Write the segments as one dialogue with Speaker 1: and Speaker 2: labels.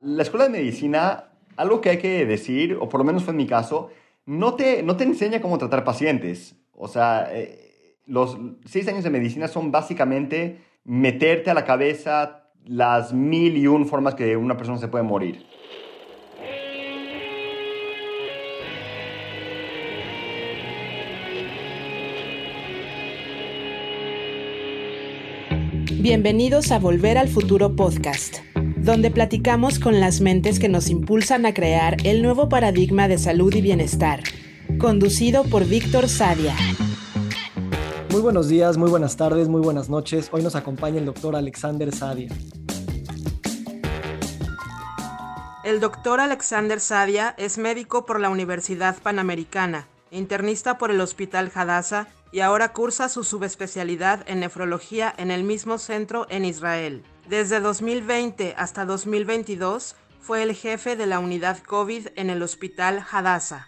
Speaker 1: La escuela de medicina, algo que hay que decir, o por lo menos fue en mi caso, no te, no te enseña cómo tratar pacientes. O sea, eh, los seis años de medicina son básicamente meterte a la cabeza las mil y un formas que una persona se puede morir.
Speaker 2: Bienvenidos a Volver al Futuro Podcast, donde platicamos con las mentes que nos impulsan a crear el nuevo paradigma de salud y bienestar, conducido por Víctor Sadia.
Speaker 3: Muy buenos días, muy buenas tardes, muy buenas noches. Hoy nos acompaña el doctor Alexander Sadia.
Speaker 2: El doctor Alexander Sadia es médico por la Universidad Panamericana, internista por el Hospital Hadassah y ahora cursa su subespecialidad en nefrología en el mismo centro en Israel. Desde 2020 hasta 2022 fue el jefe de la unidad COVID en el Hospital Hadassah.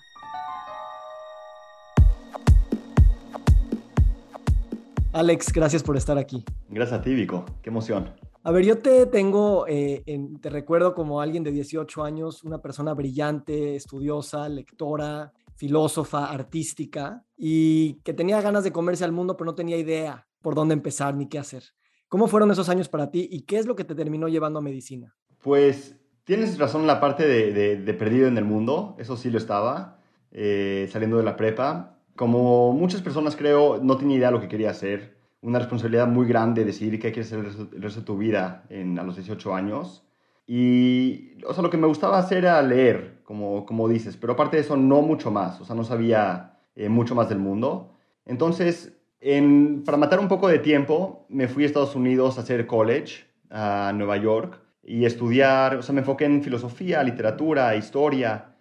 Speaker 3: Alex, gracias por estar aquí.
Speaker 1: Gracias a ti, Vico. Qué emoción.
Speaker 3: A ver, yo te tengo, eh, te recuerdo como alguien de 18 años, una persona brillante, estudiosa, lectora, filósofa, artística, y que tenía ganas de comerse al mundo, pero no tenía idea por dónde empezar ni qué hacer. ¿Cómo fueron esos años para ti y qué es lo que te terminó llevando a medicina?
Speaker 1: Pues tienes razón en la parte de, perdido en el mundo, eso sí lo estaba, eh, saliendo de la prepa. Como muchas personas creo, no tenía idea de lo que quería hacer. Una responsabilidad muy grande decidir qué quieres hacer el resto, de tu vida en, a los 18 años. Y, o sea, lo que me gustaba hacer era leer, como, como dices, pero aparte de eso, no mucho más. O sea, no sabía eh, mucho más del mundo. Entonces, en, para matar un poco de tiempo, me fui a Estados Unidos a hacer college, a Nueva York, y estudiar, o sea, me enfoqué en filosofía, literatura, historia,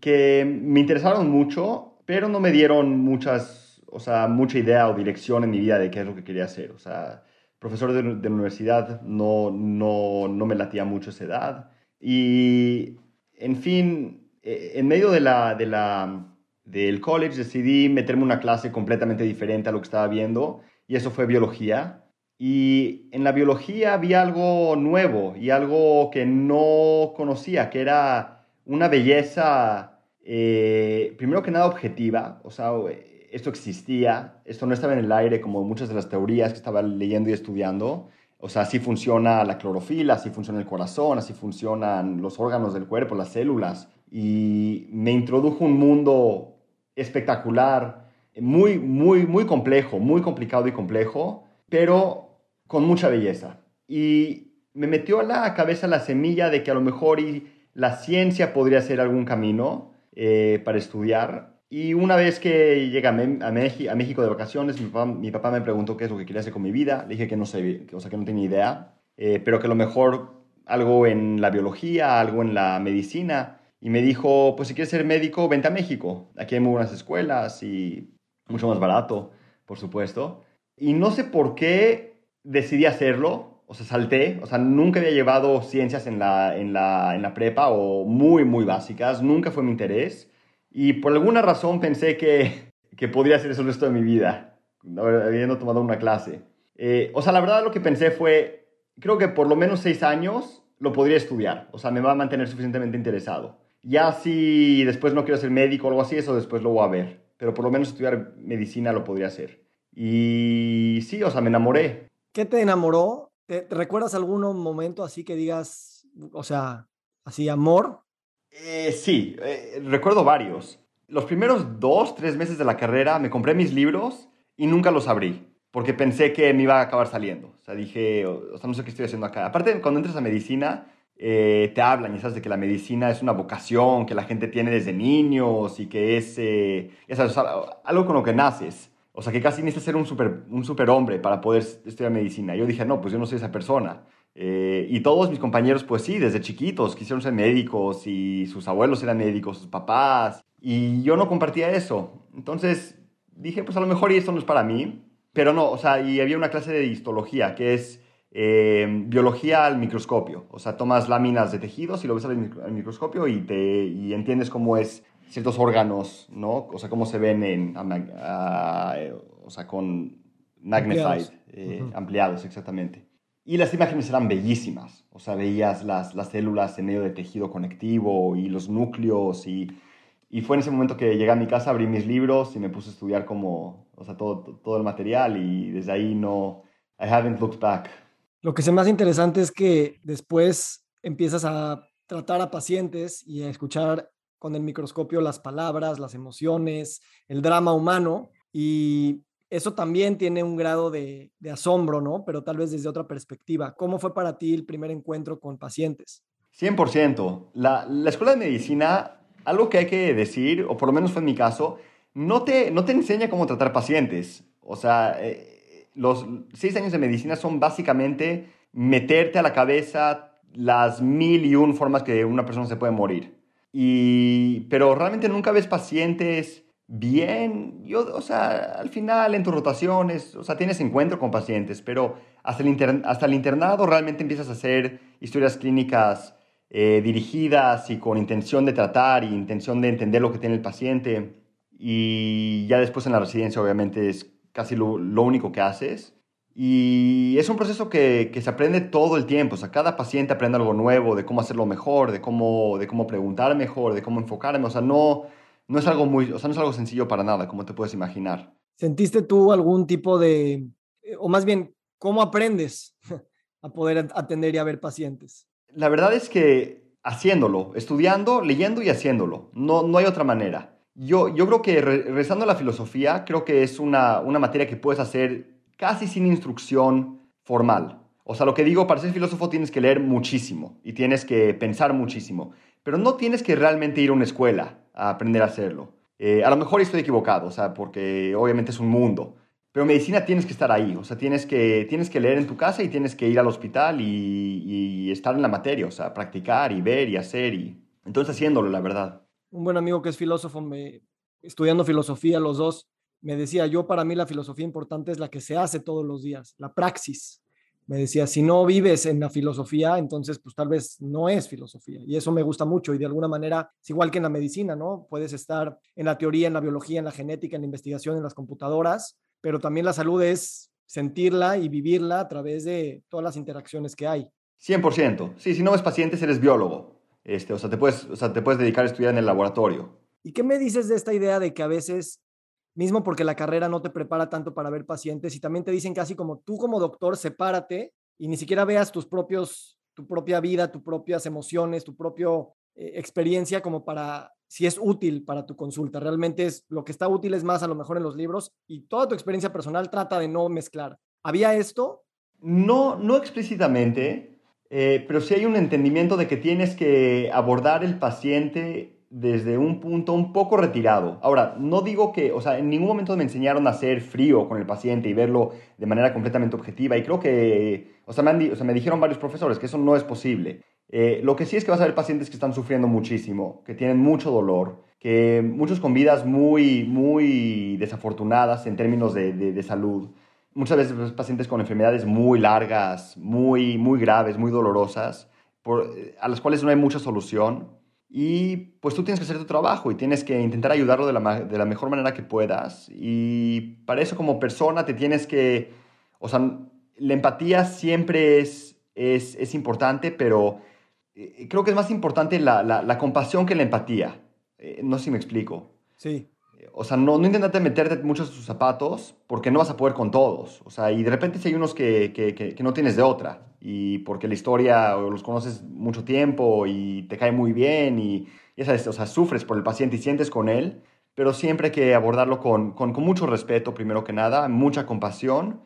Speaker 1: que me interesaron mucho, pero no me dieron muchas, o sea, mucha idea o dirección en mi vida de qué es lo que quería hacer. O sea, profesor de, de universidad no, no, no me latía mucho esa edad. Y, en fin, eh, en medio de la, de la, del college decidí meterme una clase completamente diferente a lo que estaba viendo y eso fue biología. Y en la biología había algo nuevo y algo que no conocía, que era una belleza, eh, primero que nada objetiva, o sea, esto existía, esto no estaba en el aire como muchas de las teorías que estaba leyendo y estudiando. O sea, así funciona la clorofila, así funciona el corazón, así funcionan los órganos del cuerpo, las células. Y me introdujo un mundo espectacular, muy, muy, muy complejo, muy complicado y complejo, pero con mucha belleza. Y me metió a la cabeza la semilla de que a lo mejor y la ciencia podría ser algún camino eh, para estudiar. Y una vez que llegué a, México de vacaciones, mi papá, me preguntó qué es lo que quería hacer con mi vida. Le dije que no sé, o sea, que no tenía idea, eh, pero que a lo mejor algo en la biología, algo en la medicina. Y me dijo, pues si quieres ser médico, vente a México. Aquí hay muy buenas escuelas y mucho más barato, por supuesto. Y no sé por qué decidí hacerlo, o sea, salté, o sea, nunca había llevado ciencias en la, en la, en la prepa o muy, muy básicas, nunca fue mi interés. Y por alguna razón pensé que, que podría hacer eso el resto de mi vida, habiendo tomado una clase. Eh, o sea, la verdad lo que pensé fue, creo que por lo menos seis años lo podría estudiar. O sea, me va a mantener suficientemente interesado. Ya si después no quiero ser médico o algo así, eso después lo voy a ver. Pero por lo menos estudiar medicina lo podría hacer. Y sí, o sea, me enamoré.
Speaker 3: ¿Qué te enamoró? ¿Te, recuerdas algún momento así que digas, o sea, así amor?
Speaker 1: Eh, sí, eh, recuerdo varios. Los primeros dos, tres meses de la carrera me compré mis libros y nunca los abrí, porque pensé que me iba a acabar saliendo. O sea, dije, o sea, no sé qué estoy haciendo acá. Aparte, cuando entras a medicina, eh, te hablan, y sabes, de que la medicina es una vocación que la gente tiene desde niños y que es, algo con lo que naces. O sea, que casi necesitas ser un, super, un superhombre para poder estudiar medicina. Yo dije, no, pues yo no soy esa persona. Eh, y todos mis compañeros, pues sí, desde chiquitos quisieron ser médicos y sus abuelos eran médicos, sus papás. Y yo no compartía eso. Entonces dije, pues a lo mejor esto no es para mí. Pero no, o sea, y había una clase de histología que es eh, biología al microscopio. O sea, tomas láminas de tejidos y lo ves al, microscopio y, te, y entiendes cómo es ciertos órganos, ¿no? O sea, cómo se ven en, o sea, con magnified, ampliados, eh, ampliados exactamente. y las imágenes eran bellísimas. O sea, veías las, las células en medio de tejido conectivo y los núcleos y, y fue en ese momento que llegué a mi casa, abrí mis libros y me puse a estudiar como, o sea, todo, todo el material y desde ahí no, I haven't looked back.
Speaker 3: Lo que se me hace interesante es que después empiezas a tratar a pacientes y a escuchar con el microscopio las palabras, las emociones, el drama humano y eso también tiene un grado de, asombro, ¿no? Pero tal vez desde otra perspectiva. ¿Cómo fue para ti el primer encuentro con pacientes?
Speaker 1: 100%. La, la escuela de medicina, algo que hay que decir, o por lo menos fue en mi caso, no te, no te enseña cómo tratar pacientes. O sea, eh, los seis años de medicina son básicamente meterte a la cabeza las mil y un formas que una persona se puede morir. Y, pero realmente nunca ves pacientes bien, yo, o sea, al final en tus rotaciones, o sea, tienes encuentro con pacientes, pero hasta el, hasta el internado realmente empiezas a hacer historias clínicas eh, dirigidas y con intención de tratar y intención de entender lo que tiene el paciente. Y ya después en la residencia obviamente es casi lo, lo único que haces. Y es un proceso que, que, se aprende todo el tiempo, o sea, cada paciente aprende algo nuevo de cómo hacerlo mejor, de cómo, de cómo preguntar mejor, de cómo enfocarme, o sea, no, no es algo muy, o sea, no es algo sencillo para nada, como te puedes imaginar.
Speaker 3: ¿Sentiste tú algún tipo de, eh, o más bien, cómo aprendes a poder atender y a ver pacientes?
Speaker 1: La verdad es que haciéndolo, estudiando, leyendo y haciéndolo, no, no hay otra manera. Yo, yo creo que rezando la filosofía, creo que es una, una materia que puedes hacer casi sin instrucción formal. O sea, lo que digo, para ser filósofo tienes que leer muchísimo y tienes que pensar muchísimo, pero no tienes que realmente ir a una escuela a aprender a hacerlo. Eh, a lo mejor estoy equivocado, o sea, porque obviamente es un mundo. Pero medicina tienes que estar ahí, o sea, tienes que, tienes que leer en tu casa y tienes que ir al hospital y, estar en la materia, o sea, practicar y ver y hacer y entonces haciéndolo, la verdad.
Speaker 3: Un buen amigo que es filósofo, me, estudiando filosofía los dos, me decía, yo para mí la filosofía importante es la que se hace todos los días, la praxis me decía, si no vives en la filosofía, entonces pues tal vez no es filosofía. Y eso me gusta mucho y de alguna manera es igual que en la medicina, ¿no? Puedes estar en la teoría, en la biología, en la genética, en la investigación, en las computadoras, pero también la salud es sentirla y vivirla a través de todas las interacciones que hay.
Speaker 1: 100%. Sí, si no ves pacientes, eres biólogo. Este, o, sea, te puedes, o sea, te puedes dedicar a estudiar en el laboratorio.
Speaker 3: ¿Y qué me dices de esta idea de que a veces mismo porque la carrera no te prepara tanto para ver pacientes y también te dicen casi como tú como doctor, sepárate y ni siquiera veas tus propios, tu propia vida, tus propias emociones, tu propia eh, experiencia como para si es útil para tu consulta. Realmente es lo que está útil es más a lo mejor en los libros y toda tu experiencia personal trata de no mezclar. ¿Había esto?
Speaker 1: No, no explícitamente, eh, pero sí hay un entendimiento de que tienes que abordar el paciente desde un punto un poco retirado. Ahora, no digo que, o sea, en ningún momento me enseñaron a ser frío con el paciente y verlo de manera completamente objetiva. Y creo que, o sea, me, dijeron varios profesores que eso no es posible. Eh, lo que sí es que vas a ver pacientes que están sufriendo muchísimo, que tienen mucho dolor, que muchos con vidas muy, muy desafortunadas en términos de, de, salud. Muchas veces pues, pacientes con enfermedades muy largas, muy, muy graves, muy dolorosas, por, a las cuales no hay mucha solución y pues tú tienes que hacer tu trabajo y tienes que intentar ayudarlo de la, de la, mejor manera que puedas. Y para eso como persona te tienes que, o sea, la empatía siempre es, es, es importante, pero eh, creo que es más importante la, la, la compasión que la empatía. Eh, no sé si me explico.
Speaker 3: Sí.
Speaker 1: O sea, no, no meterte muchos en sus zapatos porque no vas a poder con todos. O sea, y de repente si hay unos que, que, que no tienes de otra y porque la historia o los conoces mucho tiempo y te cae muy bien y ya sabes, o sea, sufres por el paciente y sientes con él, pero siempre hay que abordarlo con, con, con mucho respeto, primero que nada, mucha compasión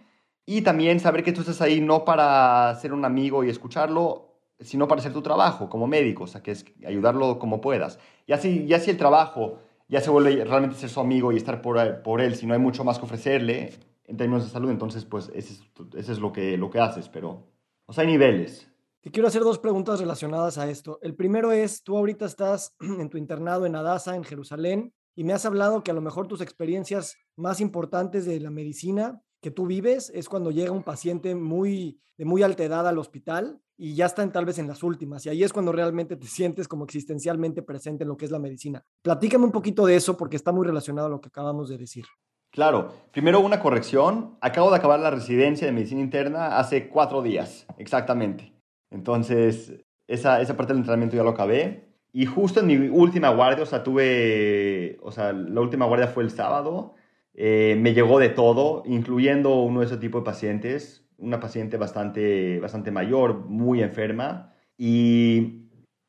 Speaker 1: y también saber que tú estás ahí no para ser un amigo y escucharlo, sino para hacer tu trabajo como médico, o sea, que es ayudarlo como puedas. Y así, y así el trabajo ya se vuelve realmente ser su amigo y estar por, por él, si no hay mucho más que ofrecerle en términos de salud, entonces pues ese es, lo, que, lo que haces, pero o sea, hay niveles.
Speaker 3: Te quiero hacer dos preguntas relacionadas a esto. El primero es, tú ahorita estás en tu internado en Adasa, en Jerusalén, y me has hablado que a lo mejor tus experiencias más importantes de la medicina que tú vives es cuando llega un paciente muy de muy alta edad al hospital y ya están tal vez en las últimas y ahí es cuando realmente te sientes como existencialmente presente en lo que es la medicina. Platícame un poquito de eso porque está muy relacionado a lo que acabamos de decir.
Speaker 1: Claro, primero una corrección. Acabo de acabar la residencia de medicina interna hace cuatro días, exactamente. Entonces, esa, esa parte del entrenamiento ya lo acabé. Y justo en mi última guardia, o sea, tuve, o sea, la última guardia fue el sábado, eh, me llegó de todo, incluyendo uno de ese tipo de pacientes, una paciente bastante, bastante mayor, muy enferma. Y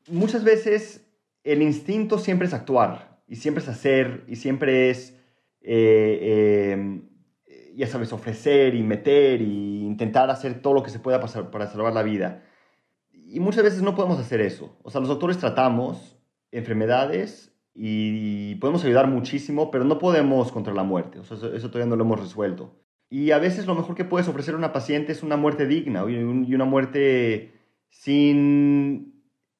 Speaker 1: muchas veces el instinto siempre es actuar, y siempre es hacer, y siempre es eh, em, ya sabes, ofrecer y meter y intentar hacer todo lo que se pueda pasar para salvar la vida. Y muchas veces no podemos hacer eso. O sea, los doctores tratamos enfermedades y podemos ayudar muchísimo, pero no podemos contra la muerte. O sea, eso, todavía no lo hemos resuelto. Y a veces lo mejor que puedes ofrecer a una paciente es una muerte digna y una muerte sin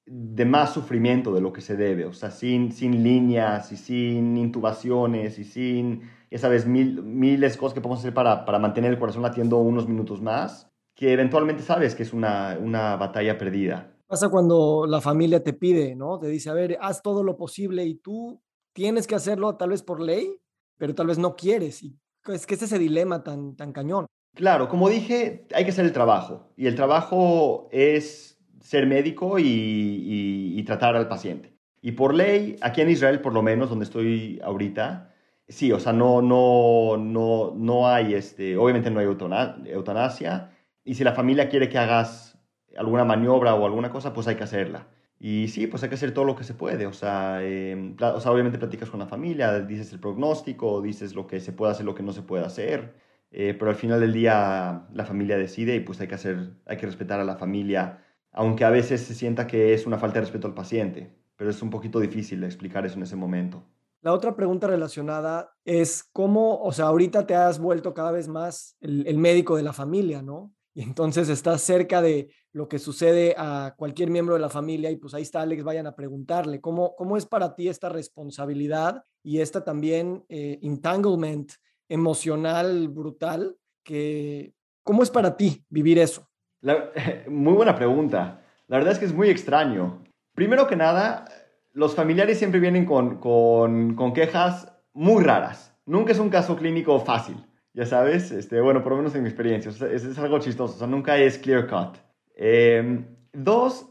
Speaker 1: de más sufrimiento de lo que se debe, o sea, sin, sin líneas y sin intubaciones y sin, ya sabes, mil, miles de cosas que podemos hacer para, para mantener el corazón latiendo unos minutos más, que eventualmente sabes que es una, una batalla perdida.
Speaker 3: Pasa cuando la familia te pide, ¿no? Te dice, a ver, haz todo lo posible y tú tienes que hacerlo tal vez por ley, pero tal vez no quieres. Es que es ese dilema tan, tan cañón.
Speaker 1: Claro, como dije, hay que hacer el trabajo. Y el trabajo es ser médico y, tratar al paciente. Y por ley, aquí en Israel, por lo menos, donde estoy ahorita, sí, o sea, no, no, no, no hay, este, obviamente no hay eutanasia. Y si la familia quiere que hagas alguna maniobra o alguna cosa, pues hay que hacerla. Y sí, pues hay que hacer todo lo que se puede. O sea, sea obviamente platicas con la familia, dices el pronóstico, dices lo que se puede hacer, lo que no se puede hacer. Eh, pero al final del día la familia decide y pues hay que hacer, hay que respetar a la familia aunque a veces se sienta que es una falta de respeto al paciente, pero es un poquito difícil explicar eso en ese momento.
Speaker 3: La otra pregunta relacionada es cómo, o sea, ahorita te has vuelto cada vez más el, médico de la familia, ¿no? Y entonces estás cerca de lo que sucede a cualquier miembro de la familia y pues ahí está Alex, vayan a preguntarle, ¿cómo, cómo es para ti esta responsabilidad y esta también eh, entanglement emocional brutal? Que, ¿Cómo es para ti vivir eso?
Speaker 1: muy buena pregunta. La verdad es que es muy extraño. Primero que nada, los familiares siempre vienen con, con, con quejas muy raras. Nunca es un caso clínico fácil, ya sabes. Este, bueno, por lo menos en mi experiencia. es, es, algo chistoso. O sea, nunca es clear cut. Em, dos,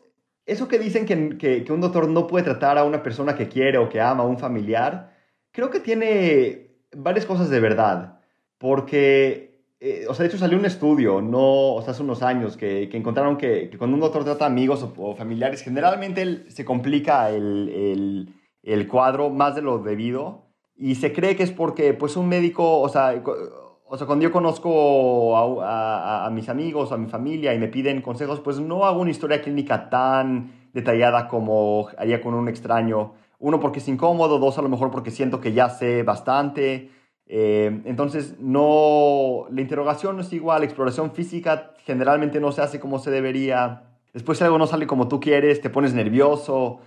Speaker 1: eso que dicen que, que, que, un doctor no puede tratar a una persona que quiere o que ama, a un familiar, creo que tiene varias cosas de verdad. Porque eh, o sea, de hecho salió un estudio, no, o sea, hace unos años, que, que encontraron que, cuando un doctor trata amigos o, familiares, generalmente se complica el, el, el, cuadro más de lo debido y se cree que es porque, pues, un médico, o sea, o sea cuando yo conozco a, mis amigos, a mi familia y me piden consejos, pues no hago una historia clínica tan detallada como haría con un extraño. Uno, porque es incómodo, dos, a lo mejor porque siento que ya sé bastante eh, entonces, no, la interrogación no es igual, la exploración física generalmente no se hace como se debería. Después si algo no sale como tú quieres, te pones nervioso.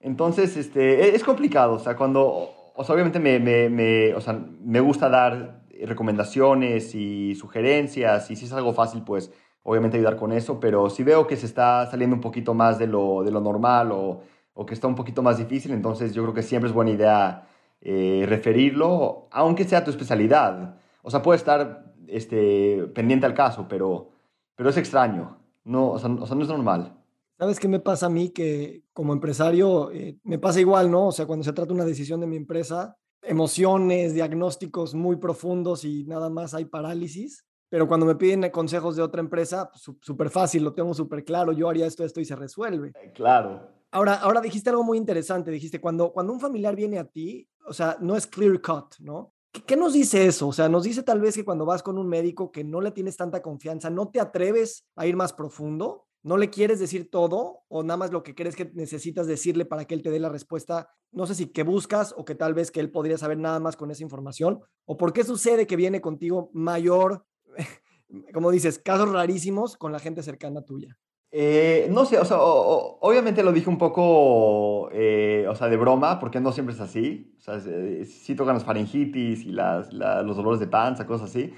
Speaker 1: Entonces, este, e, es complicado. O sea, cuando, o sea, obviamente me, me, me, o sea, me gusta dar recomendaciones y sugerencias y si es algo fácil, pues obviamente ayudar con eso, pero si veo que se está saliendo un poquito más de lo, de lo normal o, o que está un poquito más difícil, entonces yo creo que siempre es buena idea eh, referirlo, aunque sea tu especialidad. O sea, puede estar este, pendiente al caso, pero, pero es extraño. No, o sea, no es normal.
Speaker 3: ¿Sabes qué me pasa a mí? Que como empresario eh, me pasa igual, ¿no? O sea, cuando se trata una decisión de mi empresa, emociones, diagnósticos muy profundos y nada más hay parálisis. Pero cuando me piden consejos de otra empresa, súper pues, fácil, lo tengo súper claro, yo haría esto, esto y se resuelve.
Speaker 1: Claro.
Speaker 3: Ahora, ahora dijiste algo muy interesante, dijiste, cuando, cuando un familiar viene a ti, o sea, no es clear cut, ¿no? ¿Qué, nos dice eso? O sea, nos dice tal vez que cuando vas con un médico que no le tienes tanta confianza, no te atreves a ir más profundo, no le quieres decir todo o nada más lo que crees que necesitas decirle para que él te dé la respuesta, no sé si que buscas o que tal vez que él podría saber nada más con esa información, o por qué sucede que viene contigo mayor, como dices, casos rarísimos con la gente cercana tuya.
Speaker 1: Eh, no sé, o sea, obviamente lo dije un poco, eh, o sea, de broma, porque no siempre es así. O sea, sí tocan las faringitis y las, los dolores de panza, cosas así.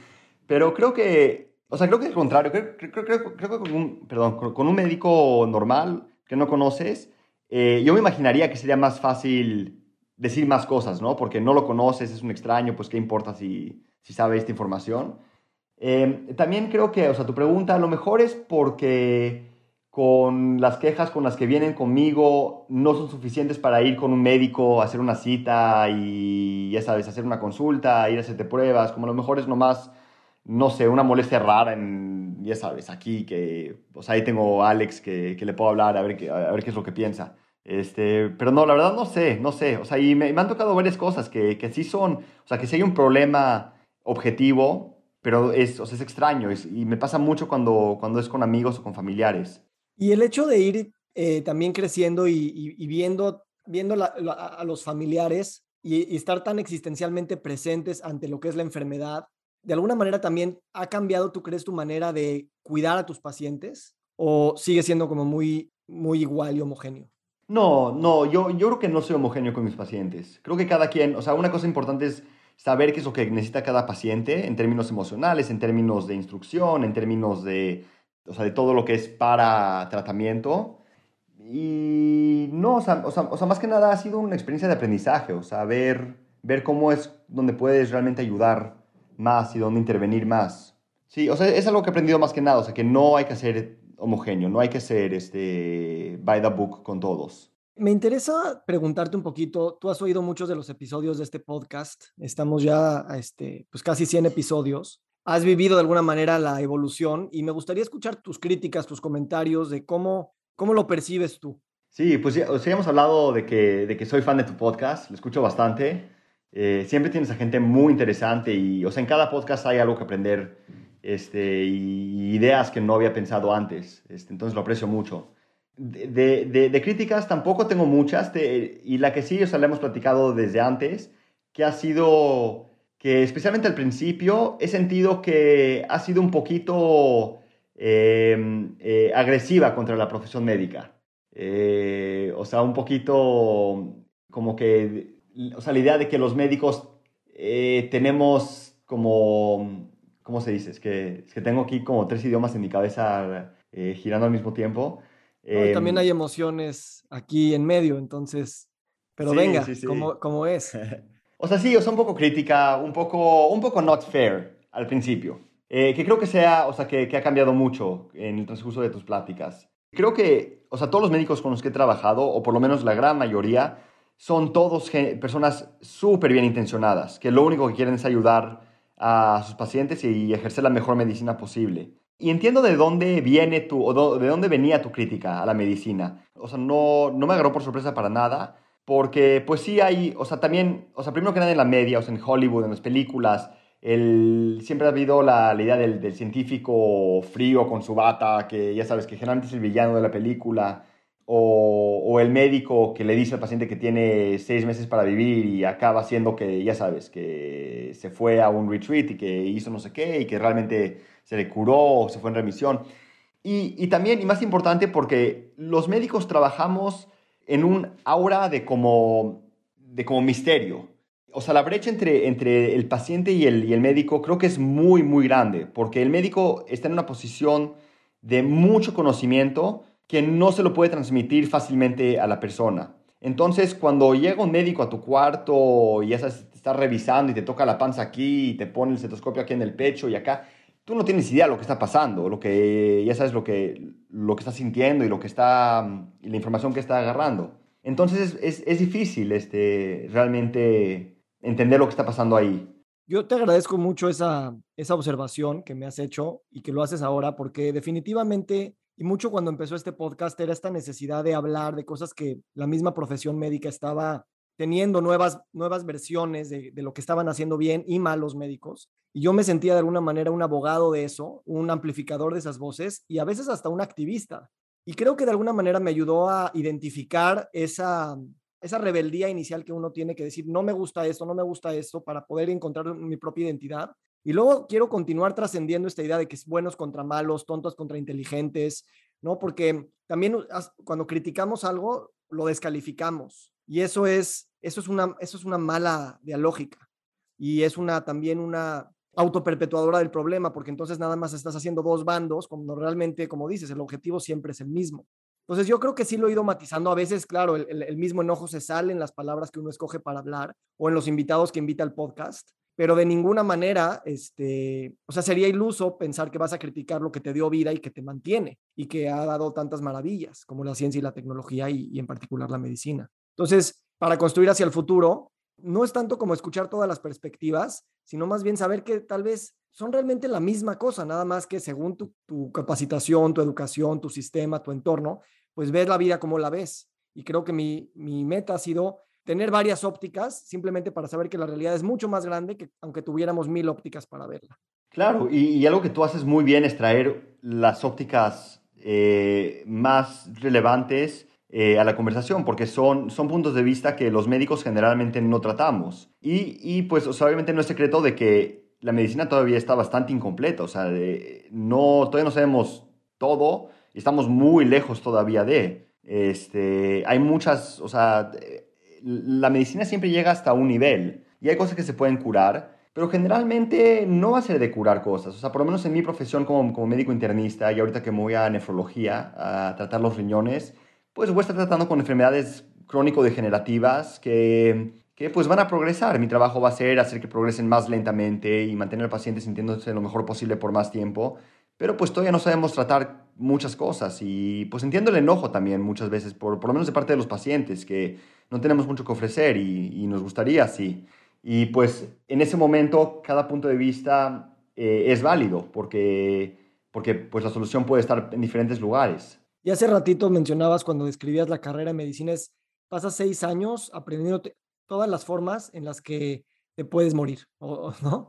Speaker 1: Pero creo que, o sea, creo que es contrario. Creo, creo, creo, creo que con un, perdón, con un médico normal que no conoces, eh, yo me imaginaría que sería más fácil decir más cosas, ¿no? Porque no lo conoces, es un extraño, pues qué importa si, si sabe esta información. Eh, también creo que, o sea, tu pregunta a lo mejor es porque con las quejas con las que vienen conmigo no son suficientes para ir con un médico, hacer una cita y, ya sabes, hacer una consulta, ir a hacerte pruebas, como a lo mejor es nomás, no sé, una molestia rara en, ya sabes, aquí que, pues ahí tengo a Alex que, que le puedo hablar a ver, qué, a ver qué es lo que piensa. Este, pero no, la verdad no sé, no sé. O sea, y me, me han tocado varias cosas que, que, sí son, o sea, que sí hay un problema objetivo, pero es, o sea, es extraño y me pasa mucho cuando, cuando es con amigos o con familiares.
Speaker 3: Y el hecho de ir eh, también creciendo y, viendo, viendo a los familiares y, estar tan existencialmente presentes ante lo que es la enfermedad, de alguna manera también ha cambiado, ¿tú crees, tu manera de cuidar a tus pacientes? ¿O sigue siendo como muy, muy igual y homogéneo?
Speaker 1: No, no, yo, yo creo que no soy homogéneo con mis pacientes. Creo que cada quien, o sea, una cosa importante es saber qué es lo que necesita cada paciente en términos emocionales, en términos de instrucción, en términos de o sea, de todo lo que es para tratamiento. Y no, o sea, o sea, o sea, más que nada ha sido una experiencia de aprendizaje, o sea, ver, ver cómo es donde puedes realmente ayudar más y dónde intervenir más. Sí, o sea, es algo que he aprendido más que nada, o sea, que no hay que ser homogéneo, no hay que ser este, by the book con todos.
Speaker 3: Me interesa preguntarte un poquito, tú has oído muchos de los episodios de este podcast, estamos ya a este, pues casi 100 episodios, has vivido de alguna manera la evolución y me gustaría escuchar tus críticas, tus comentarios de cómo, cómo lo percibes tú.
Speaker 1: Sí, pues ya, o sea, hemos hablado de que, de que soy fan de tu podcast, lo escucho bastante. Eh, siempre tienes a gente muy interesante y, o sea, en cada podcast hay algo que aprender este, y ideas que no había pensado antes. Este, entonces lo aprecio mucho. De, de, críticas tampoco tengo muchas y la que sí, o sea, la hemos platicado desde antes, que ha sido que especialmente al principio he sentido que ha sido un poquito eh, eh, agresiva contra la profesión médica. Eh, o sea, un poquito como que, o sea, la idea de que los médicos eh, tenemos como, ¿cómo se dice? Es que, es que tengo aquí como tres idiomas en mi cabeza eh, girando al mismo tiempo.
Speaker 3: No, también hay emociones aquí en medio, entonces, pero sí, venga, sí, sí. ¿cómo, ¿cómo es?
Speaker 1: O sea, sí, o sea, un poco crítica, un poco, un poco not fair al principio. Eh, que creo que sea, o sea, que, que, ha cambiado mucho en el transcurso de tus pláticas. Creo que, o sea, todos los médicos con los que he trabajado, o por lo menos la gran mayoría, son todos personas súper bien intencionadas, que lo único que quieren es ayudar a sus pacientes y ejercer la mejor medicina posible. Y entiendo de dónde viene tu, o de dónde venía tu crítica a la medicina. O sea, no, no me agarró por sorpresa para nada porque pues sí hay, o sea, también, o sea, primero que nada en la media, o sea, en Hollywood, en las películas, el, siempre ha habido la, la idea del, del, científico frío con su bata, que ya sabes que generalmente es el villano de la película, o, o, el médico que le dice al paciente que tiene seis meses para vivir y acaba siendo que, ya sabes, que se fue a un retreat y que hizo no sé qué y que realmente se le curó, se fue en remisión. Y, y también, y más importante, porque los médicos trabajamos en un aura de como, de como misterio. O sea, la brecha entre, entre el paciente y el, y el médico creo que es muy, muy grande, porque el médico está en una posición de mucho conocimiento que no se lo puede transmitir fácilmente a la persona. Entonces, cuando llega un médico a tu cuarto y ya estás, te está revisando y te toca la panza aquí y te pone el cetoscopio aquí en el pecho y acá, tú no tienes idea de lo que está pasando, lo que ya sabes lo que, lo que está sintiendo y lo que está, y la información que está agarrando. Entonces es, es, es, difícil este, realmente entender lo que está pasando ahí.
Speaker 3: Yo te agradezco mucho esa, esa observación que me has hecho y que lo haces ahora, porque definitivamente, y mucho cuando empezó este podcast, era esta necesidad de hablar de cosas que la misma profesión médica estaba teniendo nuevas, nuevas versiones de, lo que estaban haciendo bien y mal los médicos. Y yo me sentía de alguna manera un abogado de eso, un amplificador de esas voces y a veces hasta un activista. Y creo que de alguna manera me ayudó a identificar esa, esa rebeldía inicial que uno tiene que decir, no me gusta esto, no me gusta esto, para poder encontrar mi propia identidad. Y luego quiero continuar trascendiendo esta idea de que es buenos contra malos, tontos contra inteligentes, ¿no? Porque también cuando criticamos algo, lo descalificamos. Y eso es eso es una, eso es una mala dialógica y es una, también una autoperpetuadora del problema, porque entonces nada más estás haciendo dos bandos, cuando realmente, como dices, el objetivo siempre es el mismo. Entonces yo creo que sí lo he ido matizando. A veces, claro, el, el, mismo enojo se sale en las palabras que uno escoge para hablar o en los invitados que invita al podcast, pero de ninguna manera, este, o sea, sería iluso pensar que vas a criticar lo que te dio vida y que te mantiene y que ha dado tantas maravillas como la ciencia y la tecnología y, en particular la medicina. Entonces, para construir hacia el futuro, no es tanto como escuchar todas las perspectivas, sino más bien saber que tal vez son realmente la misma cosa, nada más que según tu, tu, capacitación, tu educación, tu sistema, tu entorno, pues ves la vida como la ves. Y creo que mi, mi meta ha sido tener varias ópticas simplemente para saber que la realidad es mucho más grande que aunque tuviéramos mil ópticas para verla.
Speaker 1: Claro, y, algo que tú haces muy bien es traer las ópticas eh, más relevantes eh, a la conversación, porque son, son puntos de vista que los médicos generalmente no tratamos. Y, y pues obviamente no es secreto de que la medicina todavía está bastante incompleta, o sea, no, todavía no sabemos todo y estamos muy lejos todavía de. Este, hay muchas, o sea, la medicina siempre llega hasta un nivel y hay cosas que se pueden curar, pero generalmente no va a ser de curar cosas. O sea, por lo menos en mi profesión como, como médico internista y ahorita que me voy a nefrología a tratar los riñones, pues voy a estar tratando con enfermedades crónico-degenerativas que, que pues van a progresar. Mi trabajo va a ser hacer que progresen más lentamente y mantener al paciente sintiéndose lo mejor posible por más tiempo. Pero pues todavía no sabemos tratar muchas cosas y pues entiendo el enojo también muchas veces, por, por lo menos de parte de los pacientes, que no tenemos mucho que ofrecer y, y nos gustaría sí. Y pues en ese momento cada punto de vista eh, es válido porque, porque pues la solución puede estar en diferentes lugares.
Speaker 3: Y hace ratito mencionabas cuando describías la carrera de medicina, es, pasas seis años aprendiendo todas las formas en las que te puedes morir, ¿no?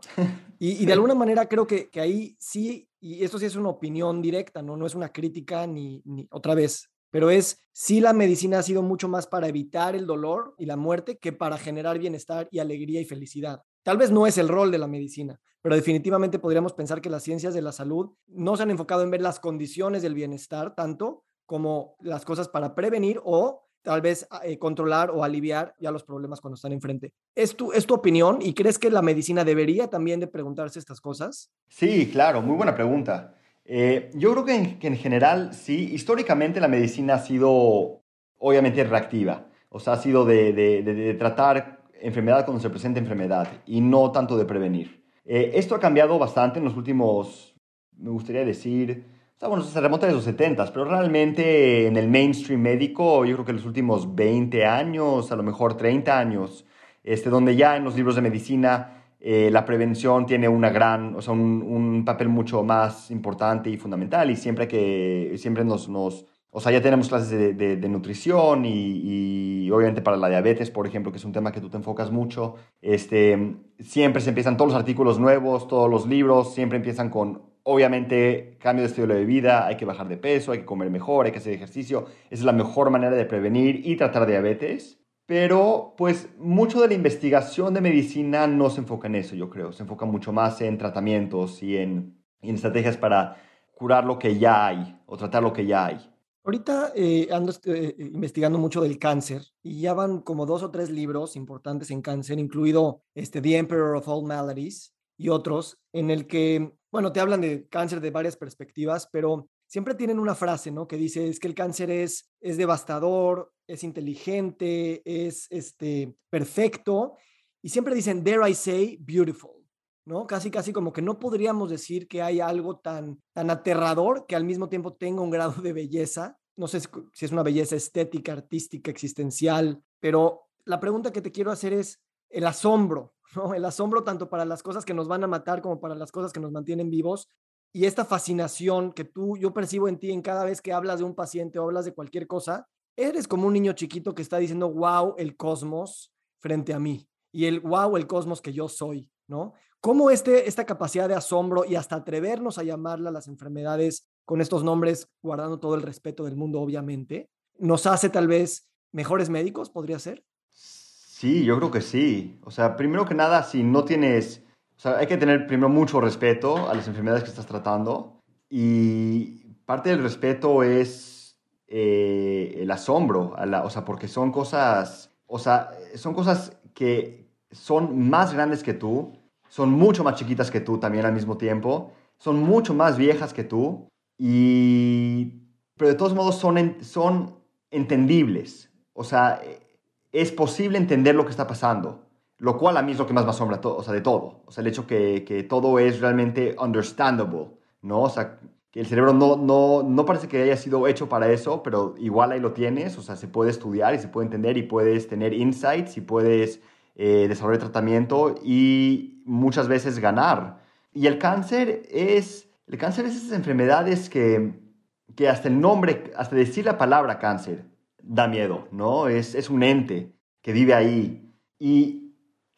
Speaker 3: Y, y de alguna manera creo que, que, ahí sí, y esto sí es una opinión directa, ¿no? No es una crítica ni, ni otra vez, pero es, sí la medicina ha sido mucho más para evitar el dolor y la muerte que para generar bienestar y alegría y felicidad. Tal vez no es el rol de la medicina, pero definitivamente podríamos pensar que las ciencias de la salud no se han enfocado en ver las condiciones del bienestar tanto como las cosas para prevenir o tal vez eh, controlar o aliviar ya los problemas cuando están enfrente. ¿Es tu, ¿Es tu opinión y crees que la medicina debería también de preguntarse estas cosas?
Speaker 1: Sí, claro, muy buena pregunta. Eh, yo creo que en, que en, general, sí, históricamente la medicina ha sido obviamente reactiva, o sea, ha sido de, de, de, de tratar enfermedad cuando se presenta enfermedad y no tanto de prevenir. Eh, esto ha cambiado bastante en los últimos, me gustaría decir, o sea, bueno, se remonta a los 70, pero realmente en el mainstream médico, yo creo que en los últimos 20 años, a lo mejor 30 años, este, donde ya en los libros de medicina eh, la prevención tiene una gran, o sea, un, un, papel mucho más importante y fundamental y siempre que, siempre nos, nos o sea, ya tenemos clases de, de, de nutrición y, y, obviamente para la diabetes, por ejemplo, que es un tema que tú te enfocas mucho, este, siempre se empiezan todos los artículos nuevos, todos los libros, siempre empiezan con, obviamente, cambio de estilo de vida, hay que bajar de peso, hay que comer mejor, hay que hacer ejercicio, esa es la mejor manera de prevenir y tratar diabetes pero pues mucho de la investigación de medicina no se enfoca en eso, yo creo, se enfoca mucho más en tratamientos y en, en estrategias para curar lo que ya hay o tratar lo que ya hay.
Speaker 3: Ahorita eh, ando eh, investigando mucho del cáncer y ya van como dos o tres libros importantes en cáncer, incluido este The Emperor of All Maladies y otros, en el que, bueno, te hablan de cáncer de varias perspectivas, pero siempre tienen una frase, ¿no? Que dice, es que el cáncer es, es devastador, es inteligente, es este, perfecto, y siempre dicen, dare I say, beautiful, ¿no? Casi, casi como que no podríamos decir que hay algo tan, tan aterrador que al mismo tiempo tenga un grado de belleza. No sé si es una belleza estética, artística, existencial, pero la pregunta que te quiero hacer es el asombro, ¿no? El asombro tanto para las cosas que nos van a matar como para las cosas que nos mantienen vivos y esta fascinación que tú, yo percibo en ti en cada vez que hablas de un paciente o hablas de cualquier cosa, eres como un niño chiquito que está diciendo, wow, el cosmos frente a mí y el wow, el cosmos que yo soy, ¿no? ¿Cómo este, esta capacidad de asombro y hasta atrevernos a llamarla las enfermedades con estos nombres, guardando todo el respeto del mundo, obviamente, nos hace tal vez mejores médicos, podría ser?
Speaker 1: Sí, yo creo que sí. O sea, primero que nada, si no tienes o sea, hay que tener primero mucho respeto a las enfermedades que estás tratando y parte del respeto es eh, el asombro, la, o sea, porque son cosas, o sea, son cosas que son más grandes que tú, son mucho más chiquitas que tú también al mismo tiempo, son mucho más viejas que tú y, pero de todos modos son, son entendibles, o sea, es posible entender lo que está pasando lo cual a mí es lo que más me asombra o sea, de todo. O sea, el hecho que, que todo es realmente understandable, ¿no? O sea, que el cerebro no, no, no parece que haya sido hecho para eso, pero igual ahí lo tienes, o sea, se puede estudiar y se puede entender y puedes tener insights y puedes eh, desarrollar tratamiento y muchas veces ganar. Y el cáncer es, el cáncer es esas enfermedades que, que hasta el nombre, hasta decir la palabra cáncer, da miedo, ¿no? Es, es un ente que vive ahí. Y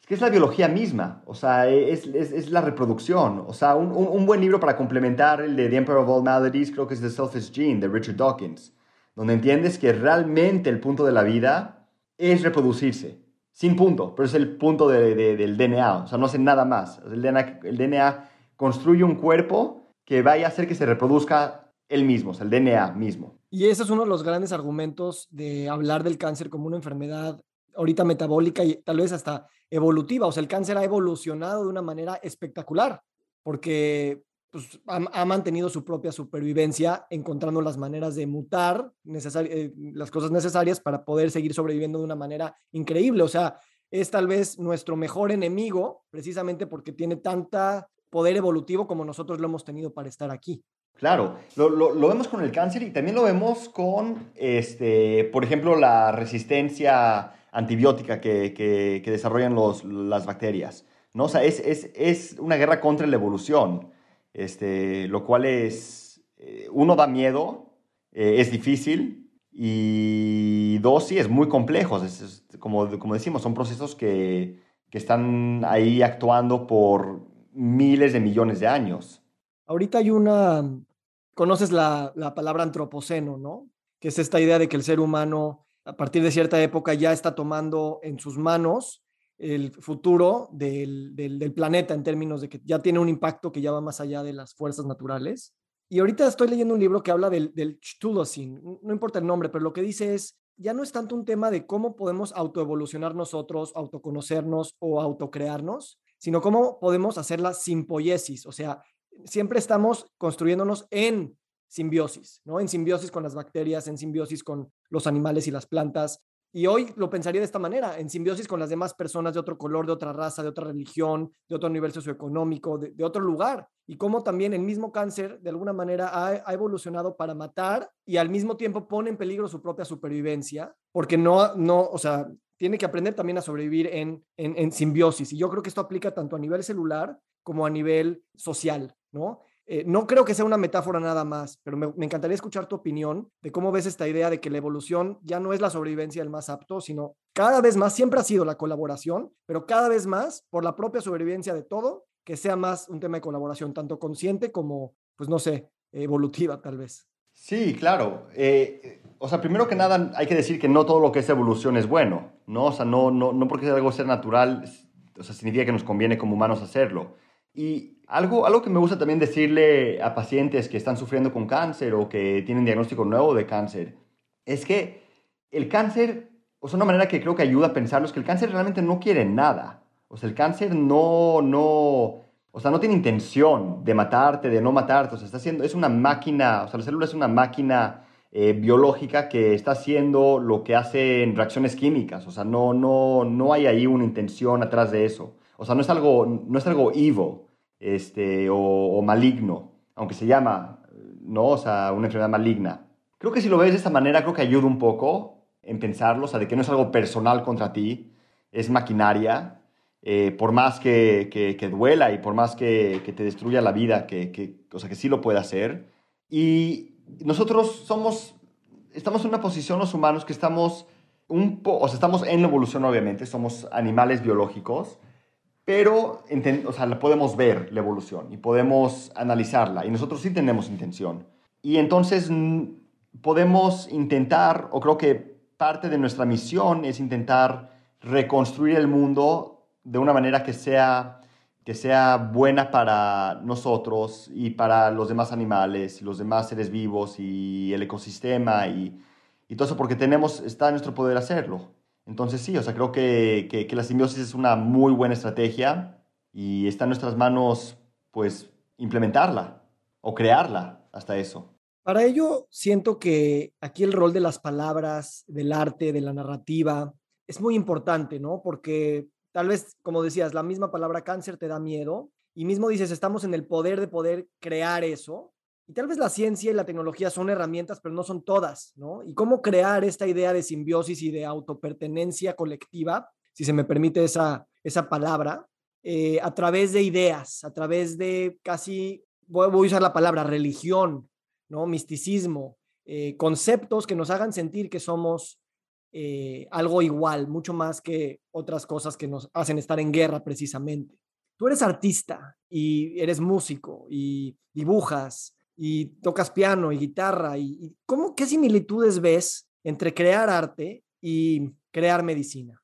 Speaker 1: es que es la biología misma, o sea, es, es, es la reproducción. O sea, un, un, buen libro para complementar el de The Emperor of All Maladies creo que es The Selfish Gene de Richard Dawkins, donde entiendes que realmente el punto de la vida es reproducirse, sin punto, pero es el punto de, del DNA, o sea, no hace nada más. El DNA, el DNA construye un cuerpo que vaya a hacer que se reproduzca él mismo, o sea, el DNA mismo.
Speaker 3: Y ese es uno de los grandes argumentos de hablar del cáncer como una enfermedad ahorita metabólica y tal vez hasta evolutiva. O sea, el cáncer ha evolucionado de una manera espectacular porque pues, ha, mantenido su propia supervivencia, encontrando las maneras de mutar eh, las cosas necesarias para poder seguir sobreviviendo de una manera increíble. O sea, es tal vez nuestro mejor enemigo, precisamente porque tiene tanta poder evolutivo como nosotros lo hemos tenido para estar aquí.
Speaker 1: Claro, lo, lo, vemos con el cáncer y también lo vemos con, este, por ejemplo, la resistencia antibiótica que, que, desarrollan los, las bacterias. ¿no? O sea, es, es, es, una guerra contra la evolución, este, lo cual es, eh, uno, da miedo, eh, es difícil, y dos, sí, es muy complejo. Es, como, como decimos, son procesos que, que están ahí actuando por miles de millones de años.
Speaker 3: Ahorita hay una, conoces la, la palabra antropoceno, ¿no? Que es esta idea de que el ser humano a partir de cierta época ya está tomando en sus manos el futuro del, del, planeta en términos de que ya tiene un impacto que ya va más allá de las fuerzas naturales. Y ahorita estoy leyendo un libro que habla del, del no importa el nombre, pero lo que dice es, ya no es tanto un tema de cómo podemos autoevolucionar nosotros, autoconocernos o autocrearnos, sino cómo podemos hacer la simpoiesis, o sea, siempre estamos construyéndonos en simbiosis, ¿no? En simbiosis con las bacterias, en simbiosis con los animales y las plantas. Y hoy lo pensaría de esta manera, en simbiosis con las demás personas de otro color, de otra raza, de otra religión, de otro nivel socioeconómico, de, otro lugar. Y cómo también el mismo cáncer, de alguna manera, ha, evolucionado para matar y al mismo tiempo pone en peligro su propia supervivencia, porque no, no, o sea, tiene que aprender también a sobrevivir en, en, en simbiosis. Y yo creo que esto aplica tanto a nivel celular como a nivel social, ¿no? Eh, no creo que sea una metáfora nada más, pero me, encantaría escuchar tu opinión de cómo ves esta idea de que la evolución ya no es la sobrevivencia del más apto, sino cada vez más, siempre ha sido la colaboración, pero cada vez más por la propia sobrevivencia de todo, que sea más un tema de colaboración, tanto consciente como, pues no sé, evolutiva tal vez.
Speaker 1: Sí, claro. Eh, o sea, primero que nada hay que decir que no todo lo que es evolución es bueno, ¿no? O sea, no, no, no porque algo sea natural, o sea, significa que nos conviene como humanos hacerlo. Y algo, algo que me gusta también decirle a pacientes que están sufriendo con cáncer o que tienen diagnóstico nuevo de cáncer es que el cáncer, o sea, una manera que creo que ayuda a pensarlo es que el cáncer realmente no quiere nada. O sea, el cáncer no, no, o sea, no tiene intención de matarte, de no matarte. O sea, está haciendo, es una máquina, o sea, la célula es una máquina eh, biológica que está haciendo lo que hacen reacciones químicas. O sea, no, no, no hay ahí una intención atrás de eso. O sea, no es algo, no es algo evil este, o, maligno, aunque se llama, ¿no? O sea, una enfermedad maligna. Creo que si lo ves de esta manera, creo que ayuda un poco en pensarlo, o sea, de que no es algo personal contra ti, es maquinaria, eh, por más que, que, duela y por más que, que te destruya la vida, que, o sea, que sí lo puede hacer. Y nosotros somos, estamos en una posición los humanos que estamos un o sea, estamos en la evolución obviamente, somos animales biológicos, pero o sea, podemos ver la evolución y podemos analizarla y nosotros sí tenemos intención. Y entonces podemos intentar, o creo que parte de nuestra misión es intentar reconstruir el mundo de una manera que sea, que sea buena para nosotros y para los demás animales y los demás seres vivos y el ecosistema y, y todo eso porque tenemos, está en nuestro poder hacerlo. Entonces sí, o sea, creo que, que, la simbiosis es una muy buena estrategia y está en nuestras manos, pues, implementarla o crearla hasta eso.
Speaker 3: Para ello, siento que aquí el rol de las palabras, del arte, de la narrativa, es muy importante, ¿no? Porque tal vez, como decías, la misma palabra cáncer te da miedo y mismo dices, estamos en el poder de poder crear eso. Y tal vez la ciencia y la tecnología son herramientas, pero no son todas, ¿no? Y cómo crear esta idea de simbiosis y de autopertenencia colectiva, si se me permite esa, esa palabra, eh, a través de ideas, a través de casi, voy, a usar la palabra religión, ¿no? misticismo, eh, conceptos que nos hagan sentir que somos eh, algo igual, mucho más que otras cosas que nos hacen estar en guerra precisamente. Tú eres artista y eres músico y dibujas y tocas piano y guitarra y, ¿cómo qué similitudes ves entre crear arte y crear medicina?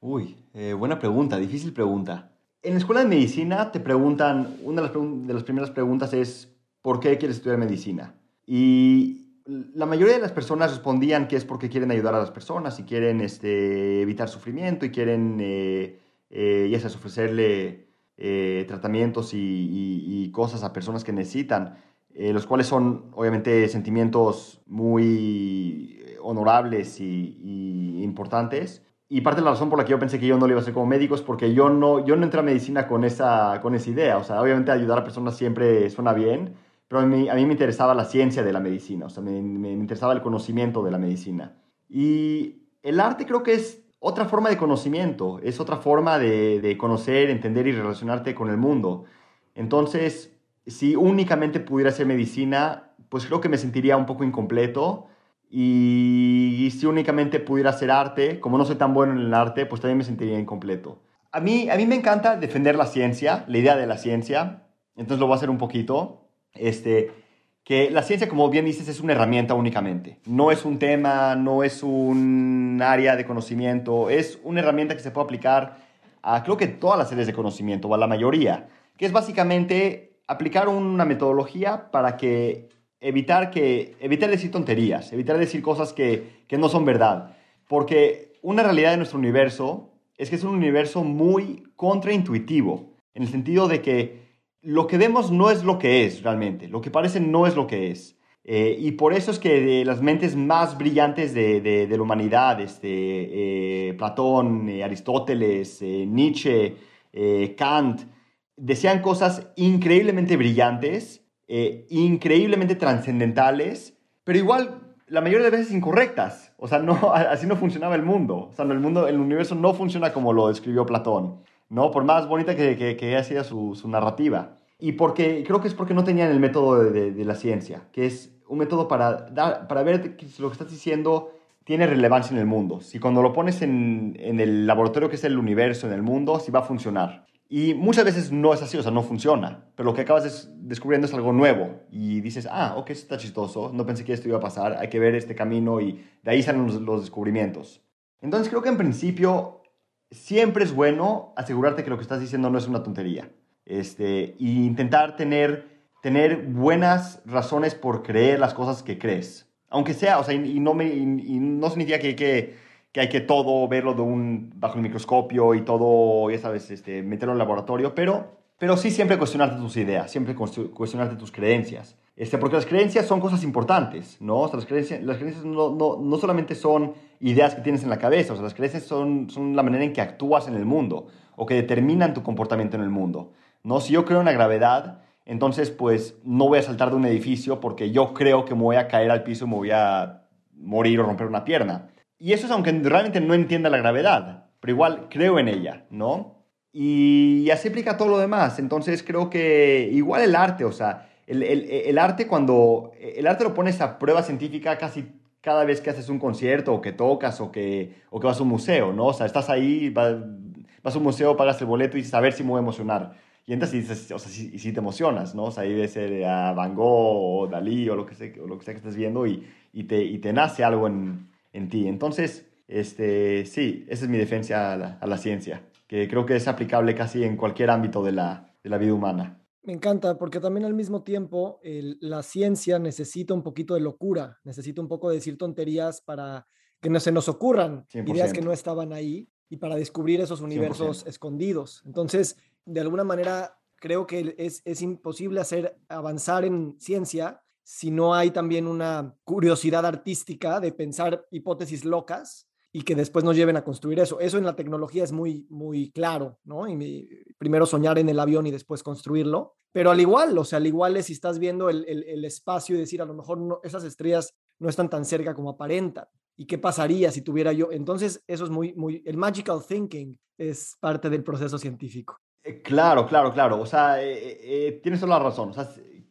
Speaker 1: Uy, buena pregunta, difícil pregunta. En la escuela de medicina te preguntan, una de las, primeras preguntas es, ¿por qué quieres estudiar medicina? Y la mayoría de las personas respondían que es porque quieren ayudar a las personas y quieren este, evitar sufrimiento y quieren, eh, eh, ofrecerle eh, tratamientos y, cosas a personas que necesitan, los cuales son obviamente sentimientos muy honorables y importantes. Y parte de la razón por la que yo pensé que yo no lo iba a hacer como médico es porque yo no, yo no entré a medicina con esa, con esa idea. O sea, obviamente ayudar a personas siempre suena bien, pero a mí, a mí me interesaba la ciencia de la medicina, o sea, me, me, interesaba el conocimiento de la medicina. Y el arte creo que es otra forma de conocimiento, es otra forma de, de conocer, entender y relacionarte con el mundo. Entonces, si únicamente pudiera hacer medicina, pues creo que me sentiría un poco incompleto y, si únicamente pudiera hacer arte, como no soy tan bueno en el arte, pues también me sentiría incompleto. A mí, a mí me encanta defender la ciencia, la idea de la ciencia, entonces lo voy a hacer un poquito. Este, que la ciencia, como bien dices, es una herramienta únicamente. No es un tema, no es un área de conocimiento, es una herramienta que se puede aplicar a creo que todas las áreas de conocimiento, o a la mayoría, que es básicamente aplicar una metodología para que evitar, que, evitar decir tonterías, evitar decir cosas que, que no son verdad. Porque una realidad de nuestro universo es que es un universo muy contraintuitivo, en el sentido de que lo que vemos no es lo que es realmente, lo que parece no es lo que es. Eh, y por eso es que las mentes más brillantes de, de, la humanidad, este, eh, Platón, eh, Aristóteles, Nietzsche, Kant, decían cosas increíblemente brillantes eh, increíblemente trascendentales, pero igual la mayoría de veces incorrectas. O sea, no, así no funcionaba el mundo. O sea, el mundo, el universo no funciona como lo describió Platón, ¿no? Por más bonita que, que, que haya su, su, narrativa. Y porque, creo que es porque no tenían el método de, de, la ciencia, que es un método para, dar, para ver si lo que estás diciendo tiene relevancia en el mundo. Si cuando lo pones en, en el laboratorio que es el universo, en el mundo, si va a funcionar. Y muchas veces no es así, o sea, no funciona. Pero lo que acabas descubriendo es algo nuevo. Y dices, ah, ok, esto está chistoso, no pensé que esto iba a pasar, hay que ver este camino y de ahí salen los, descubrimientos. Entonces creo que en principio siempre es bueno asegurarte que lo que estás diciendo no es una tontería. Este, y intentar tener, tener buenas razones por creer las cosas que crees. Aunque sea, o sea, y, no, me, y no significa que hay que que hay que todo verlo de un, bajo el microscopio y todo, ya sabes, este, meterlo en laboratorio, pero, pero sí siempre cuestionarte tus ideas, siempre cuestionarte tus creencias. Este, porque las creencias son cosas importantes, ¿no? O sea, las creencias, las creencias no, no, no, solamente son ideas que tienes en la cabeza, o sea, las creencias son, son la manera en que actúas en el mundo o que determinan tu comportamiento en el mundo, ¿no? Si yo creo en la gravedad, entonces pues no voy a saltar de un edificio porque yo creo que me voy a caer al piso y me voy a morir o romper una pierna. Y eso es aunque realmente no entienda la gravedad, pero igual creo en ella, ¿no? Y así aplica todo lo demás. Entonces creo que igual el arte, o sea, el, el, el, arte cuando... El arte lo pones a prueba científica casi cada vez que haces un concierto o que tocas o que, o que vas a un museo, ¿no? O sea, estás ahí, vas, vas a un museo, pagas el boleto y ver si me voy a emocionar. Y entras y dices, o sea, si, si te emocionas, ¿no? O sea, ahí ves a Van Gogh o Dalí o lo que sea, o lo que, sea que estés viendo y, y, te, y te nace algo en, en ti. Entonces, este, sí, esa es mi defensa a la, ciencia, que creo que es aplicable casi en cualquier ámbito de la, vida humana.
Speaker 3: Me encanta, porque también al mismo tiempo la ciencia necesita un poquito de locura, necesita un poco de decir tonterías para que no se nos ocurran ideas que no estaban ahí y para descubrir esos universos escondidos. Entonces, de alguna manera, creo que es, es imposible hacer avanzar en ciencia si no hay también una curiosidad artística de pensar hipótesis locas y que después nos lleven a construir eso. Eso en la tecnología es muy, muy claro, ¿no? Y primero soñar en el avión y después construirlo. Pero al igual, o sea, al igual es si estás viendo el, el, espacio y decir, a lo mejor no, esas estrellas no están tan cerca como aparentan. ¿Y qué pasaría si tuviera yo? Entonces, eso es muy, muy, el magical thinking es parte del proceso científico.
Speaker 1: Eh, claro, claro, claro. O sea, eh, eh, tienes toda la razón. O sea,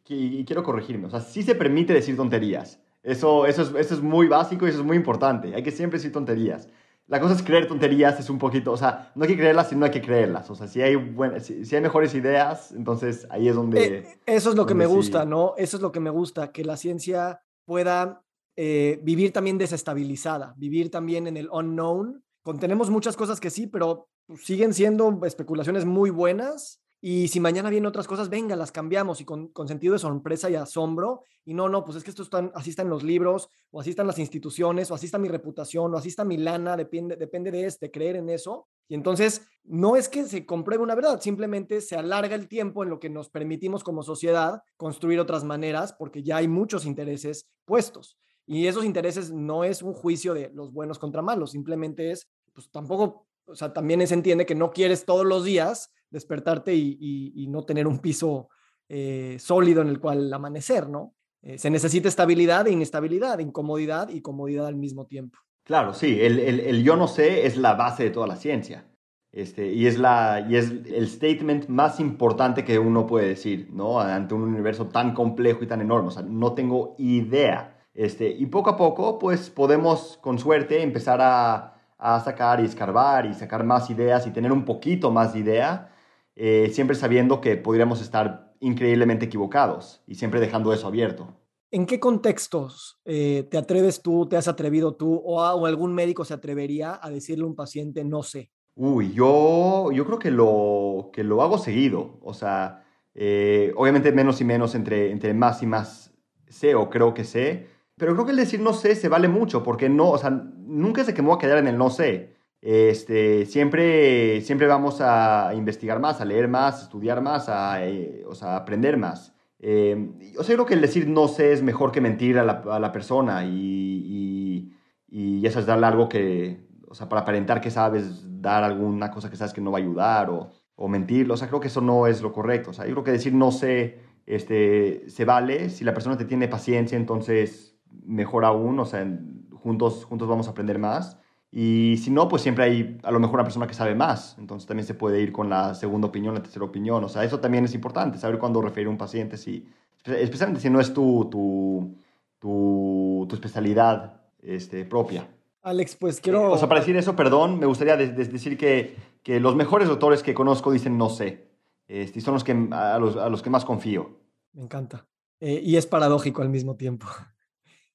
Speaker 1: y quiero corregirme. O sea, sí se permite decir tonterías. Eso, eso, es, eso es muy básico y eso es muy importante. Hay que siempre decir tonterías. La cosa es creer tonterías, es un poquito, o sea, no hay que creerlas, sino hay que creerlas. O sea, si hay, si, hay mejores ideas, entonces ahí es donde...
Speaker 3: eso es lo que me gusta, ¿no? Eso es lo que me gusta, que la ciencia pueda vivir también desestabilizada, vivir también en el unknown. Contenemos muchas cosas que sí, pero siguen siendo especulaciones muy buenas y si mañana vienen otras cosas, venga, las cambiamos y con, sentido de sorpresa y asombro. Y no, no, pues es que esto están, así están los libros, o así están las instituciones, o así está mi reputación, o así está mi lana, depende, depende de este, creer en eso. Y entonces no es que se compruebe una verdad, simplemente se alarga el tiempo en lo que nos permitimos como sociedad construir otras maneras, porque ya hay muchos intereses puestos. Y esos intereses no es un juicio de los buenos contra malos, simplemente es, pues tampoco, o sea, también se entiende que no quieres todos los días despertarte y, no tener un piso eh, sólido en el cual amanecer, ¿no? Eh, se necesita estabilidad e inestabilidad, incomodidad y comodidad al mismo tiempo.
Speaker 1: Claro, sí, el, yo no sé es la base de toda la ciencia. Este, y, es la, y es el statement más importante que uno puede decir, ¿no? Ante un universo tan complejo y tan enorme. O sea, no tengo idea. Este, y poco a poco, pues podemos, con suerte, empezar a, a sacar y escarbar y sacar más ideas y tener un poquito más de idea eh, siempre sabiendo que podríamos estar increíblemente equivocados y siempre dejando eso abierto.
Speaker 3: ¿En qué contextos eh, te atreves tú, te has atrevido tú o, algún médico se atrevería a decirle a un paciente no sé?
Speaker 1: Uy, yo, yo creo que lo, que lo hago seguido. O sea, eh, obviamente menos y menos entre, entre más y más sé o creo que sé. Pero creo que el decir no sé se vale mucho porque no, o sea, nunca se que me voy a quedar en el no sé. Este, siempre, siempre vamos a investigar más, a leer más, a estudiar más, a, o sea, aprender más. Eh, yo creo que el decir no sé es mejor que mentir a la, persona y, y, y, eso es darle algo que, o sea, para aparentar que sabes, dar alguna cosa que sabes que no va a ayudar o, o mentirlo. O sea, creo que eso no es lo correcto. O sea, yo creo que decir no sé este, se vale. Si la persona te tiene paciencia, entonces mejor aún. O sea, juntos, juntos vamos a aprender más. Y si no, pues siempre hay a lo mejor una persona que sabe más. Entonces también se puede ir con la segunda opinión, la tercera opinión. O sea, eso también es importante, saber cuándo referir a un paciente, si, especialmente si no es tu, tu, tu, tu especialidad este, propia.
Speaker 3: Alex, pues quiero...
Speaker 1: o sea, para decir eso, perdón, me gustaría decir que, que, los mejores doctores que conozco dicen no sé. Este, y son los que, a, los, a los que más confío.
Speaker 3: Me encanta. Eh, y es paradójico al mismo tiempo.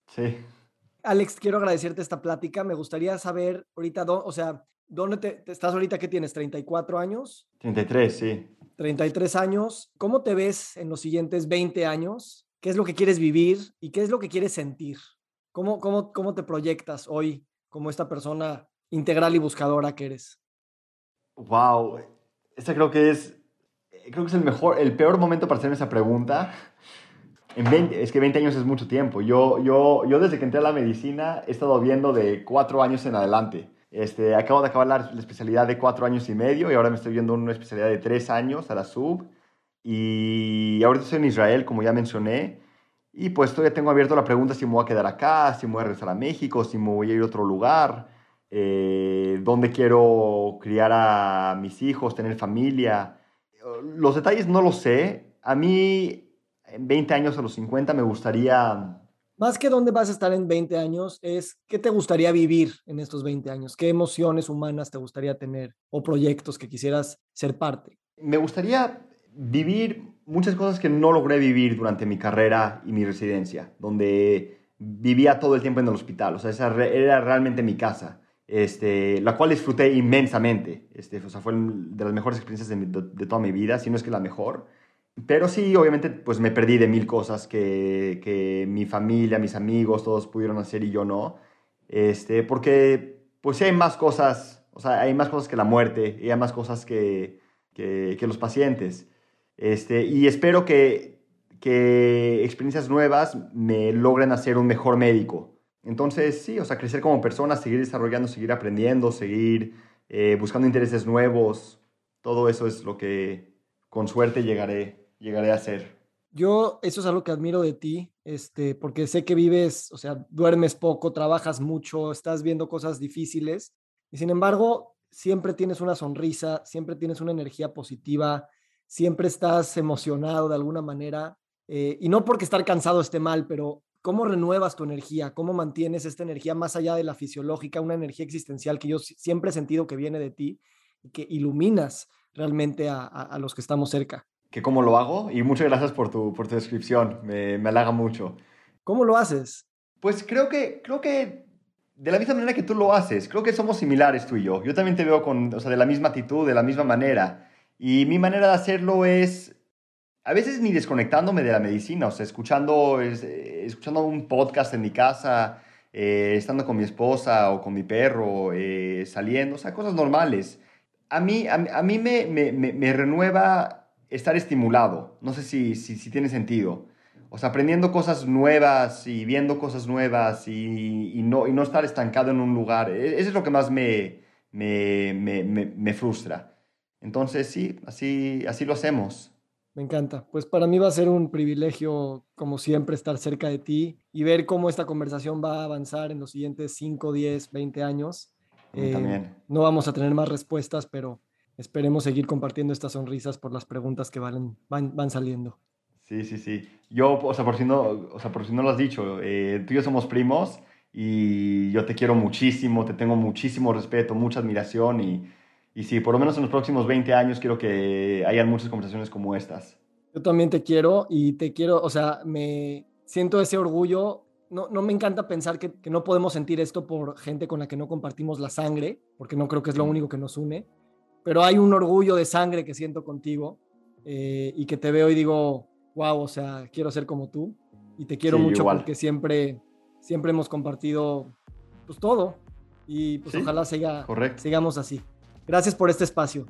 Speaker 1: Sí.
Speaker 3: Alex, quiero agradecerte esta plática. Me gustaría saber ahorita, o sea, ¿dónde te, estás ahorita? ¿Qué tienes? ¿34 años?
Speaker 1: 33, sí.
Speaker 3: 33 años. ¿Cómo te ves en los siguientes 20 años? ¿Qué es lo que quieres vivir y qué es lo que quieres sentir? ¿Cómo, cómo, cómo te proyectas hoy como esta persona integral y buscadora que eres?
Speaker 1: Wow, esta creo que es, creo que es el mejor, el peor momento para hacer esa pregunta es que 20 años es mucho tiempo. Yo, yo, yo desde que entré a la medicina he estado viendo de 4 años en adelante. Este, acabo de acabar la, especialidad de 4 años y medio y ahora me estoy viendo una especialidad de 3 años a la sub. Y ahorita estoy en Israel, como ya mencioné. Y pues todavía tengo abierto la pregunta si me voy a quedar acá, si me voy a regresar a México, si me voy a ir a otro lugar, eh, dónde quiero criar a mis hijos, tener familia. Los detalles no los sé. A mí en 20 años a los 50 me gustaría...
Speaker 3: Más que dónde vas a estar en 20 años, es qué te gustaría vivir en estos 20 años, qué emociones humanas te gustaría tener o proyectos que quisieras ser parte.
Speaker 1: Me gustaría vivir muchas cosas que no logré vivir durante mi carrera y mi residencia, donde vivía todo el tiempo en el hospital, o sea, esa era realmente mi casa. Este, la cual disfruté inmensamente. Este, o sea, fue de las mejores experiencias de, de, toda mi vida, si no es que la mejor. Pero sí, obviamente, pues me perdí de mil cosas que, que mi familia, mis amigos, todos pudieron hacer y yo no. Este, porque, pues hay más cosas, o sea, hay más cosas que la muerte hay más cosas que, que, que los pacientes. Este, y espero que, que experiencias nuevas me logren hacer un mejor médico. Entonces, sí, o sea, crecer como persona, seguir desarrollando, seguir aprendiendo, seguir eh, buscando intereses nuevos, todo eso es lo que con suerte llegaré, llegaré a hacer.
Speaker 3: Yo, eso es algo que admiro de ti, este, porque sé que vives, o sea, duermes poco, trabajas mucho, estás viendo cosas difíciles, y sin embargo, siempre tienes una sonrisa, siempre tienes una energía positiva, siempre estás emocionado de alguna manera, eh, y no porque estar cansado esté mal, pero ¿cómo renuevas tu energía? ¿Cómo mantienes esta energía más allá de la fisiológica, una energía existencial que yo siempre he sentido que viene de ti y que iluminas realmente a los que estamos cerca?
Speaker 1: Que cómo lo hago y muchas gracias por tu, por tu descripción, me, me halaga mucho.
Speaker 3: ¿Cómo lo haces?
Speaker 1: Pues creo que, creo que de la misma manera que tú lo haces, creo que somos similares tú y yo. Yo también te veo con, o sea, de la misma actitud, de la misma manera. Y mi manera de hacerlo es, a veces ni desconectándome de la medicina, o sea, escuchando, escuchando un podcast en mi casa, eh, estando con mi esposa o con mi perro, eh, saliendo, o sea, cosas normales. A mí, a, a mí me, me, me renueva estar estimulado. No sé si, si, tiene sentido. O sea, aprendiendo cosas nuevas y viendo cosas nuevas y, no, y no estar estancado en un lugar. E, eso es lo que más me, me, me, me, frustra. Entonces, sí, así, así lo hacemos.
Speaker 3: Me encanta. Pues para mí va a ser un privilegio, como siempre, estar cerca de ti y ver cómo esta conversación va a avanzar en los siguientes 5, 10, 20 años.
Speaker 1: también. Eh,
Speaker 3: no vamos a tener más respuestas, pero esperemos seguir compartiendo estas sonrisas por las preguntas que van, van, saliendo.
Speaker 1: Sí, sí, sí. Yo, o sea, por si no, o sea, por si no lo has dicho, eh, tú y yo somos primos y yo te quiero muchísimo, te tengo muchísimo respeto, mucha admiración y, y sí, por lo menos en los próximos 20 años quiero que hayan muchas conversaciones como estas.
Speaker 3: Yo también te quiero y te quiero, o sea, me siento ese orgullo. No, no me encanta pensar que, que no podemos sentir esto por gente con la que no compartimos la sangre, porque no creo que es lo único que nos une pero hay un orgullo de sangre que siento contigo eh, y que te veo y digo, wow, o sea, quiero ser como tú y te quiero mucho porque siempre, siempre hemos compartido pues todo y pues ojalá siga, sigamos así. Gracias por este espacio.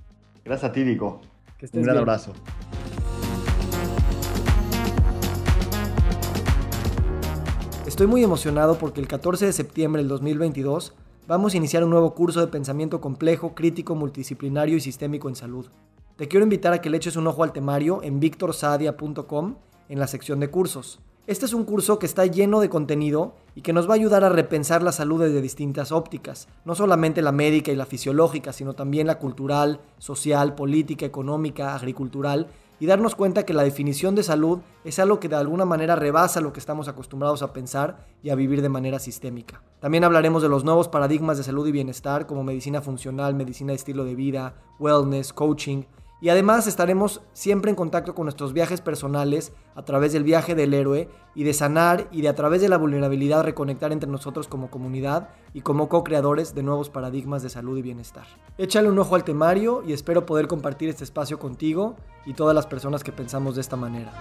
Speaker 1: Gracias a ti, Vico. Un gran abrazo.
Speaker 3: Estoy muy emocionado porque el 14 de septiembre del 2022 vamos a iniciar un nuevo curso de pensamiento complejo, crítico, multidisciplinario y sistémico en salud. Te quiero invitar a que le eches un ojo al temario en victorsadia.com en la sección de cursos. Este es un curso que está lleno de contenido y que nos va a ayudar a repensar la salud desde distintas ópticas, no solamente la médica y la fisiológica, sino también la cultural, social, política, económica, agricultural y darnos cuenta que la definición de salud es algo que de alguna manera rebasa lo que estamos acostumbrados a pensar y a vivir de manera sistémica. También hablaremos de los nuevos paradigmas de salud y bienestar como medicina funcional, medicina de estilo de vida, wellness, coaching, y además estaremos siempre en contacto con nuestros viajes personales a través del viaje del héroe y de sanar y de a través de la vulnerabilidad reconectar entre nosotros como comunidad y como co-creadores de nuevos paradigmas de salud y bienestar. Échale un ojo al temario y espero poder compartir este espacio contigo y todas las personas que pensamos de esta manera.